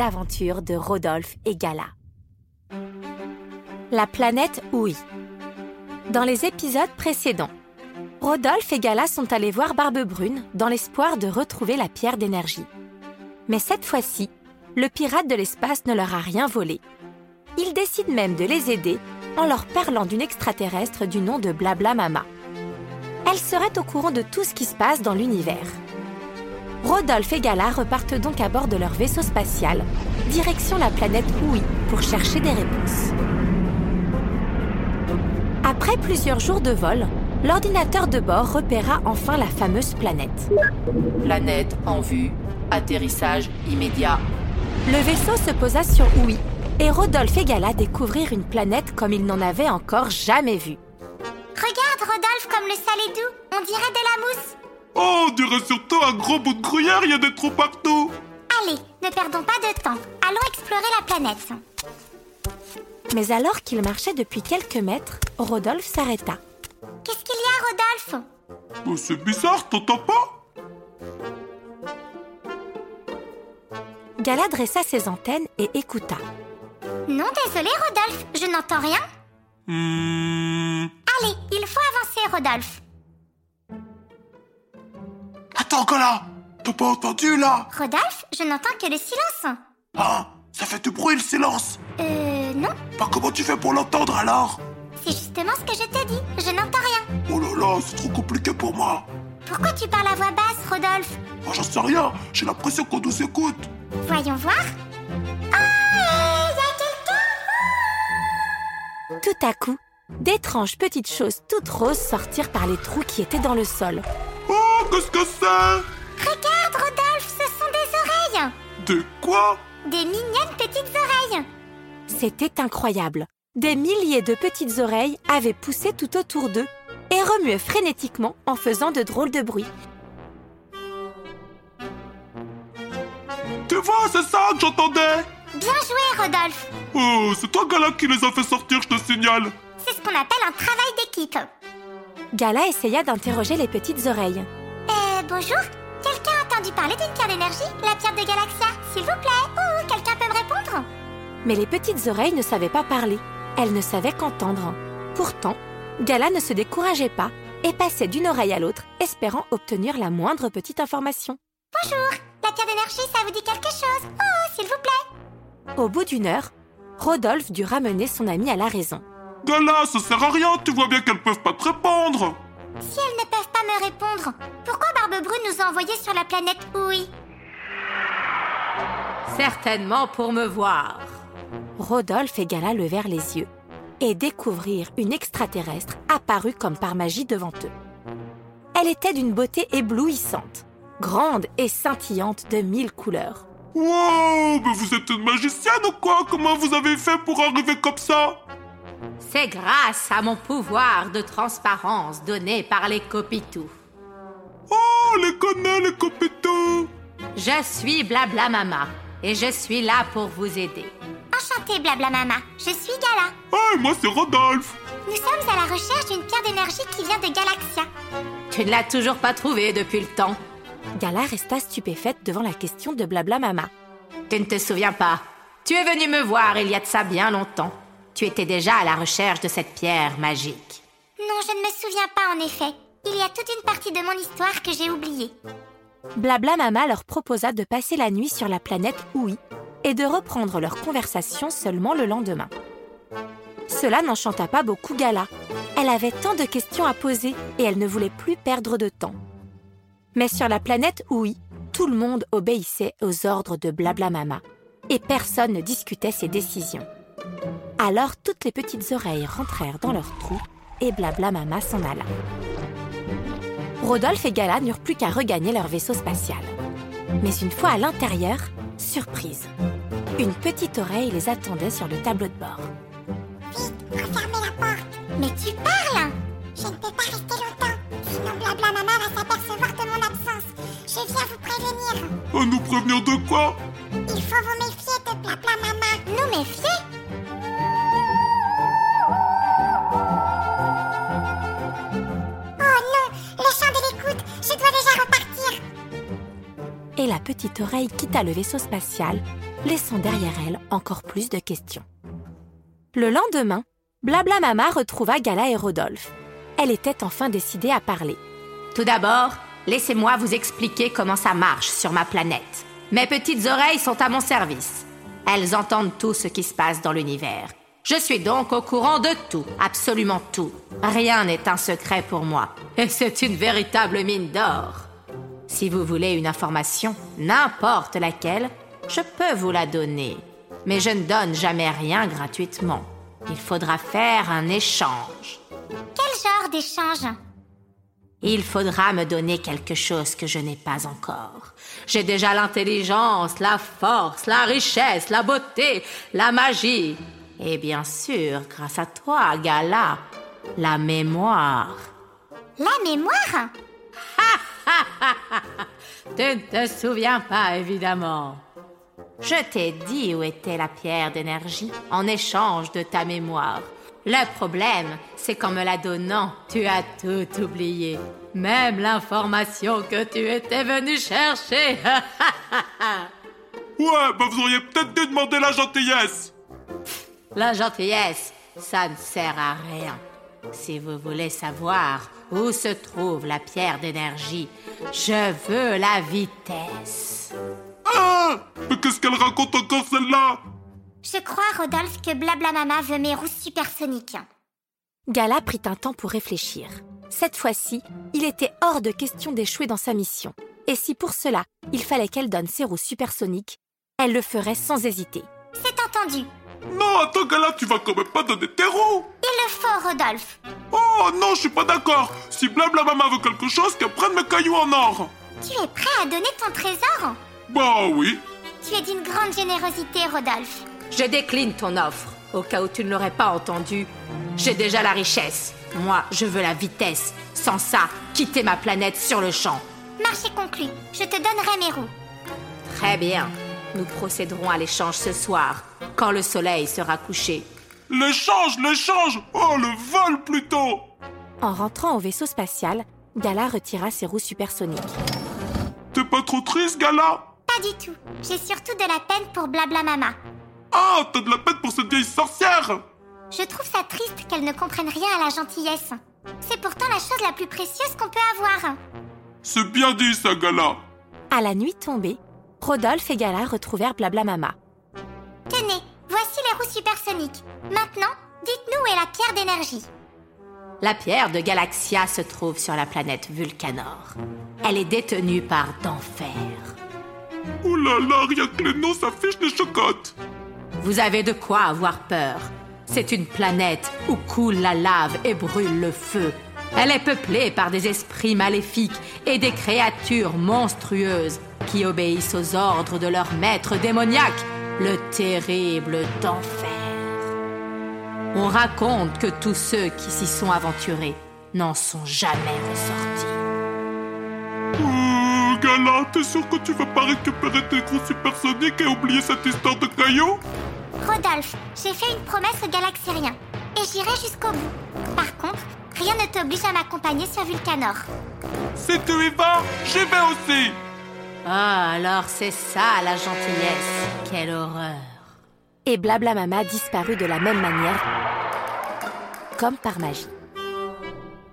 Aventures de Rodolphe et Gala. La planète Ouï. Dans les épisodes précédents, Rodolphe et Gala sont allés voir Barbe Brune dans l'espoir de retrouver la pierre d'énergie. Mais cette fois-ci, le pirate de l'espace ne leur a rien volé. Il décide même de les aider en leur parlant d'une extraterrestre du nom de Blabla Mama. Elle serait au courant de tout ce qui se passe dans l'univers. Rodolphe et Gala repartent donc à bord de leur vaisseau spatial, direction la planète Ouï pour chercher des réponses. Après plusieurs jours de vol, l'ordinateur de bord repéra enfin la fameuse planète. Planète en vue. Atterrissage immédiat. Le vaisseau se posa sur Ouï et Rodolphe et Gala découvrirent une planète comme ils n'en avaient encore jamais vue. Regarde, Rodolphe, comme le sel est doux. On dirait de la mousse. Oh, on dirait surtout un gros bout de gruyère, il y a des trous partout. Allez, ne perdons pas de temps. Allons explorer la planète. Mais alors qu'ils marchaient depuis quelques mètres, Rodolphe s'arrêta. Qu'est-ce qu'il y a, Rodolphe? Oh, c'est bizarre, t'entends pas? Gala dressa ses antennes et écouta. Non, désolé, Rodolphe, je n'entends rien. Hmm... Allez, il faut avancer, Rodolphe. Attends, Gala T'as pas entendu, là? Rodolphe, je n'entends que le silence. Hein Ça fait du bruit, le silence Euh, non, Bah, comment tu fais pour l'entendre, alors? C'est justement ce que je t'ai dit. Je n'entends rien. Oh là là, c'est trop compliqué pour moi. Pourquoi tu parles à voix basse, Rodolphe? Moi, j'en sais rien, j'ai l'impression qu'on nous écoute. Voyons voir. Oh, il y a quelqu'un Tout à coup, d'étranges petites choses toutes roses sortirent par les trous qui étaient dans le sol. Oh, qu'est-ce que c'est? Regarde, Rodolphe, ce sont des oreilles. De quoi? Des mignonnes petites oreilles. C'était incroyable. Des milliers de petites oreilles avaient poussé tout autour d'eux et remuaient frénétiquement en faisant de drôles de bruits. Tu vois, c'est ça que j'entendais Bien joué, Rodolphe. Oh, c'est toi, Gala, qui les a fait sortir, je te signale. C'est ce qu'on appelle un travail d'équipe. Gala essaya d'interroger les petites oreilles. Bonjour Quelqu'un a entendu parler d'une pierre d'énergie La pierre de Galaxia, s'il vous plaît Oh, quelqu'un peut me répondre? Mais les petites oreilles ne savaient pas parler. Elles ne savaient qu'entendre. Pourtant, Gala ne se décourageait pas et passait d'une oreille à l'autre, espérant obtenir la moindre petite information. Bonjour La pierre d'énergie, ça vous dit quelque chose? Oh, s'il vous plaît Au bout d'une heure, Rodolphe dut ramener son ami à la raison. Gala, ça sert à rien, tu vois bien qu'elles peuvent pas te répondre. Si elles ne peuvent pas me répondre, pourquoi Barbe Brune nous a envoyés sur la planète Oui Certainement pour me voir. Rodolphe et Gala levèrent les yeux et découvrirent une extraterrestre apparue comme par magie devant eux. Elle était d'une beauté éblouissante, grande et scintillante de mille couleurs. Wow, mais vous êtes une magicienne ou quoi? Comment vous avez fait pour arriver comme ça? C'est grâce à mon pouvoir de transparence donné par les Copitou. Oh, les connais, les copitous Je suis Blabla Mama et je suis là pour vous aider. Enchantée, blabla mama, je suis Gala. Ah, et moi, c'est Rodolphe. Nous sommes à la recherche d'une pierre d'énergie qui vient de Galaxia. Tu ne l'as toujours pas trouvée depuis le temps. Gala resta stupéfaite devant la question de Blabla Mama. Tu ne te souviens pas. Tu es venu me voir il y a de ça bien longtemps. Tu étais déjà à la recherche de cette pierre magique. Non, je ne me souviens pas en effet. Il y a toute une partie de mon histoire que j'ai oubliée. Blabla Mama leur proposa de passer la nuit sur la planète Oui et de reprendre leur conversation seulement le lendemain. Cela n'enchanta pas beaucoup Gala. Elle avait tant de questions à poser et elle ne voulait plus perdre de temps. Mais sur la planète Oui, tout le monde obéissait aux ordres de Blabla Mama et personne ne discutait ses décisions. Alors toutes les petites oreilles rentrèrent dans leur trou et Blabla Mama s'en alla. Rodolphe et Gala n'eurent plus qu'à regagner leur vaisseau spatial. Mais une fois à l'intérieur, surprise. Une petite oreille les attendait sur le tableau de bord. Refermez la porte. Mais tu parles Je ne peux pas rester longtemps. Sinon Blabla Mama va s'apercevoir de mon absence. Je viens vous prévenir. À nous prévenir de quoi? Il faut vous méfier de Blabla Mama. Nous méfier? Le chant de l'écoute Je dois déjà repartir Et la petite oreille quitta le vaisseau spatial, laissant derrière elle encore plus de questions. Le lendemain, Blabla Mama retrouva Gala et Rodolphe. Elle était enfin décidée à parler. Tout d'abord, laissez-moi vous expliquer comment ça marche sur ma planète. Mes petites oreilles sont à mon service. Elles entendent tout ce qui se passe dans l'univers. Je suis donc au courant de tout, absolument tout. Rien n'est un secret pour moi. Et c'est une véritable mine d'or. Si vous voulez une information, n'importe laquelle, je peux vous la donner. Mais je ne donne jamais rien gratuitement. Il faudra faire un échange. Quel genre d'échange? Il faudra me donner quelque chose que je n'ai pas encore. J'ai déjà l'intelligence, la force, la richesse, la beauté, la magie. Et bien sûr, grâce à toi, Gala, la mémoire. La mémoire? Tu ne te souviens pas, évidemment. Je t'ai dit où était la pierre d'énergie en échange de ta mémoire. Le problème, c'est qu'en me la donnant, tu as tout oublié. Même l'information que tu étais venu chercher. Ouais, bah vous auriez peut-être dû demander la gentillesse. La gentillesse, ça ne sert à rien. Si vous voulez savoir où se trouve la pierre d'énergie, je veux la vitesse. Ah Mais qu'est-ce qu'elle raconte encore celle-là? Je crois, Rodolphe, que Blabla Mama veut mes roues supersoniques. Gala prit un temps pour réfléchir. Cette fois-ci, il était hors de question d'échouer dans sa mission. Et si pour cela, il fallait qu'elle donne ses roues supersoniques, elle le ferait sans hésiter. C'est entendu. Non, attends, Gala, tu vas quand même pas donner tes roues Il le faut, Rodolphe. Oh non, je suis pas d'accord. Si Blabla Mama veut quelque chose, qu'elle prenne mes cailloux en or. Tu es prêt à donner ton trésor? Bah oui. Tu es d'une grande générosité, Rodolphe. Je décline ton offre. Au cas où tu ne l'aurais pas entendu, j'ai déjà la richesse. Moi, je veux la vitesse. Sans ça, quitter ma planète sur le champ. Marché conclu. Je te donnerai mes roues. Très bien. Nous procéderons à l'échange ce soir, quand le soleil sera couché. L'échange, l'échange Oh, le vol plutôt En rentrant au vaisseau spatial, Gala retira ses roues supersoniques. T'es pas trop triste, Gala? Pas du tout. J'ai surtout de la peine pour Blabla Mama. Ah, t'as de la peine pour cette vieille sorcière Je trouve ça triste qu'elle ne comprenne rien à la gentillesse. C'est pourtant la chose la plus précieuse qu'on peut avoir. C'est bien dit, ça, Gala. À la nuit tombée, Rodolphe et Gala retrouvèrent Blabla Mama. Tenez, voici les roues supersoniques. Maintenant, dites-nous où est la pierre d'énergie. La pierre de Galaxia se trouve sur la planète Vulcanor. Elle est détenue par d'enfer. Ouh là là, rien que les noms s'affichent des chocottes. Vous avez de quoi avoir peur. C'est une planète où coule la lave et brûle le feu. Elle est peuplée par des esprits maléfiques et des créatures monstrueuses qui obéissent aux ordres de leur maître démoniaque, le terrible d'enfer. On raconte que tous ceux qui s'y sont aventurés n'en sont jamais ressortis. Euh, Gala, t'es sûr que tu veux pas récupérer tes gros supersoniques et oublier cette histoire de cailloux Rodolphe, j'ai fait une promesse aux galaxériens. Et j'irai jusqu'au bout. Par contre, rien ne t'oblige à m'accompagner sur Vulcanor. Si tu y vas, j'y vais aussi Ah, alors c'est ça la gentillesse. Quelle horreur. et Blabla Mama disparut de la même manière, comme par magie.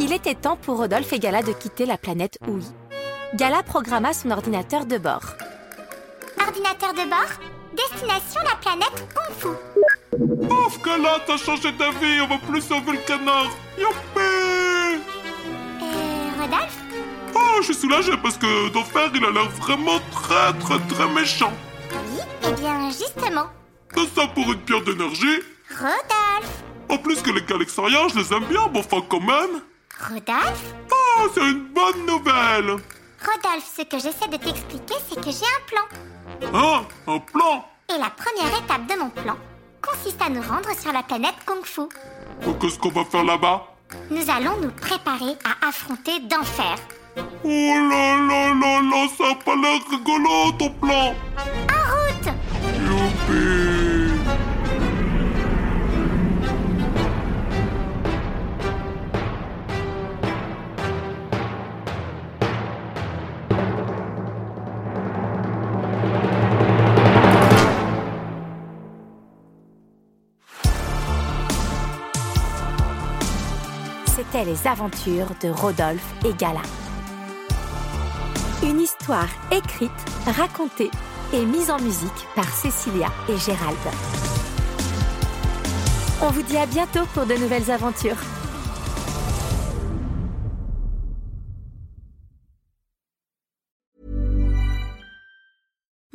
Il était temps pour Rodolphe et Gala de quitter la planète Ouï. Gala programma son ordinateur de bord. Ordinateur de bord, destination la planète Kung Fu. Ouf, Gala, t'as changé d'avis, on va plus sauver le canard. Youpi suis soulagé parce que D'Enfer, il a l'air vraiment très très très méchant. Oui, eh bien, justement. C'est ça pour une pierre d'énergie Rodolphe En plus que les Galexariens, je les aime bien, bon enfin quand même. Rodolphe Oh, c'est une bonne nouvelle Rodolphe, ce que j'essaie de t'expliquer, c'est que j'ai un plan. Hein Un plan? Et la première étape de mon plan consiste à nous rendre sur la planète Kung Fu. Oh, Qu'est-ce qu'on va faire là-bas? Nous allons nous préparer à affronter d'enfer. Oh là là là là, ça a pas l'air rigolo ton plan En route Youpi C'étaient les aventures de Rodolphe et Gala. Une histoire écrite, racontée et mise en musique par Cécilia et Gérald. On vous dit à bientôt pour de nouvelles aventures.